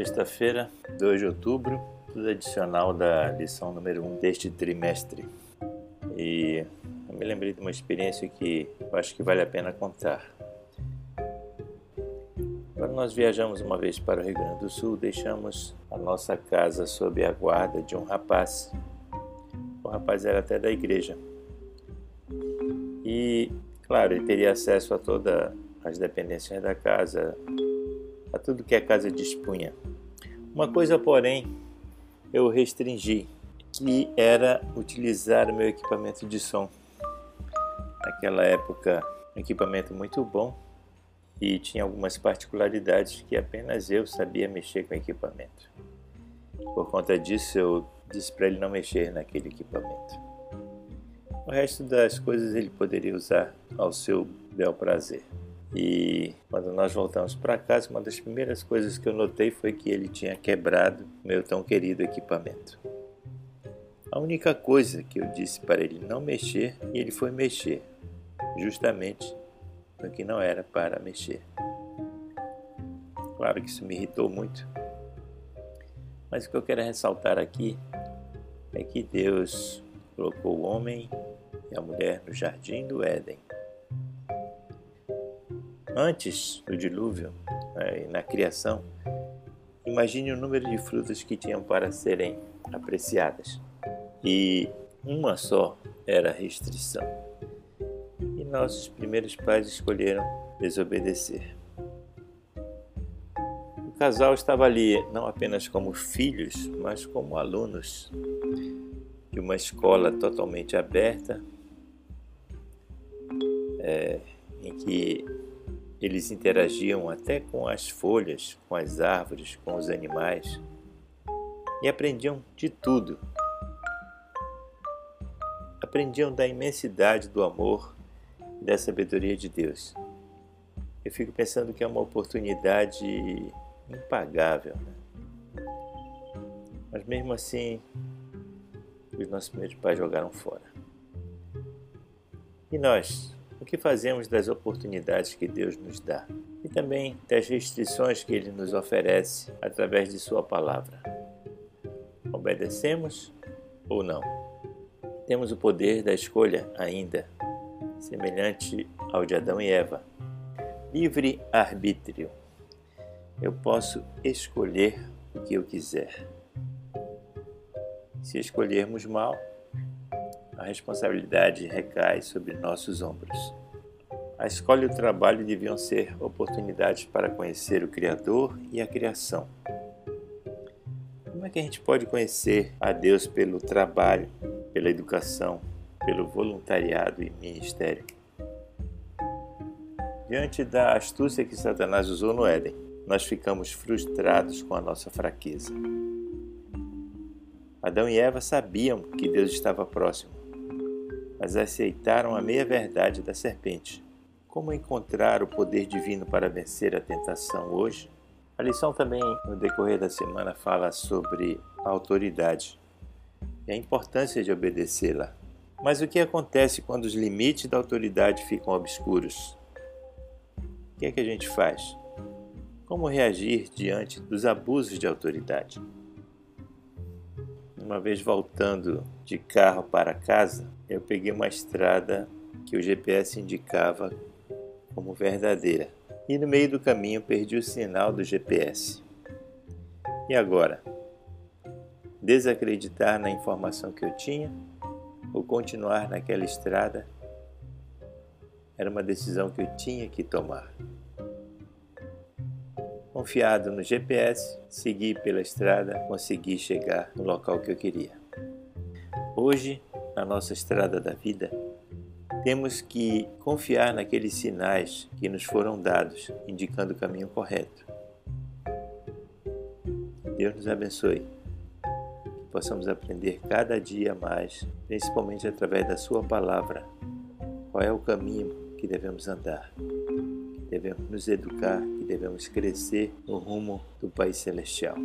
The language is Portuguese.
Sexta-feira, 2 de outubro, tudo adicional da lição número 1 deste trimestre. E eu me lembrei de uma experiência que eu acho que vale a pena contar. Quando nós viajamos uma vez para o Rio Grande do Sul, deixamos a nossa casa sob a guarda de um rapaz. O rapaz era até da igreja. E, claro, ele teria acesso a todas as dependências da casa, a tudo que a casa dispunha. Uma coisa, porém, eu restringi, que era utilizar o meu equipamento de som. Naquela época, um equipamento muito bom e tinha algumas particularidades que apenas eu sabia mexer com o equipamento. Por conta disso, eu disse para ele não mexer naquele equipamento. O resto das coisas ele poderia usar ao seu bel prazer. E quando nós voltamos para casa, uma das primeiras coisas que eu notei foi que ele tinha quebrado meu tão querido equipamento. A única coisa que eu disse para ele não mexer, e ele foi mexer, justamente no que não era para mexer. Claro que isso me irritou muito, mas o que eu quero ressaltar aqui é que Deus colocou o homem e a mulher no jardim do Éden Antes do dilúvio, né, na criação, imagine o número de frutas que tinham para serem apreciadas. E uma só era a restrição. E nossos primeiros pais escolheram desobedecer. O casal estava ali não apenas como filhos, mas como alunos de uma escola totalmente aberta, é, em que eles interagiam até com as folhas, com as árvores, com os animais e aprendiam de tudo. Aprendiam da imensidade do amor e da sabedoria de Deus. Eu fico pensando que é uma oportunidade impagável. Né? Mas mesmo assim, os nossos primeiros pais jogaram fora. E nós, o que fazemos das oportunidades que Deus nos dá e também das restrições que Ele nos oferece através de Sua palavra. Obedecemos ou não? Temos o poder da escolha ainda, semelhante ao de Adão e Eva. Livre arbítrio. Eu posso escolher o que eu quiser. Se escolhermos mal, a responsabilidade recai sobre nossos ombros. A escola e o trabalho deviam ser oportunidades para conhecer o Criador e a criação. Como é que a gente pode conhecer a Deus pelo trabalho, pela educação, pelo voluntariado e ministério? Diante da astúcia que Satanás usou no Éden, nós ficamos frustrados com a nossa fraqueza. Adão e Eva sabiam que Deus estava próximo, mas aceitaram a meia-verdade da serpente. Como encontrar o poder divino para vencer a tentação hoje? A lição também, no decorrer da semana, fala sobre a autoridade e a importância de obedecê-la. Mas o que acontece quando os limites da autoridade ficam obscuros? O que é que a gente faz? Como reagir diante dos abusos de autoridade? Uma vez voltando de carro para casa, eu peguei uma estrada que o GPS indicava como verdadeira e no meio do caminho perdi o sinal do GPS. E agora? Desacreditar na informação que eu tinha ou continuar naquela estrada? Era uma decisão que eu tinha que tomar. Confiado no GPS, segui pela estrada, consegui chegar no local que eu queria. Hoje, na nossa estrada da vida, temos que confiar naqueles sinais que nos foram dados, indicando o caminho correto. Deus nos abençoe. Que possamos aprender cada dia mais, principalmente através da Sua palavra, qual é o caminho que devemos andar devemos nos educar e devemos crescer no rumo do Pai Celestial.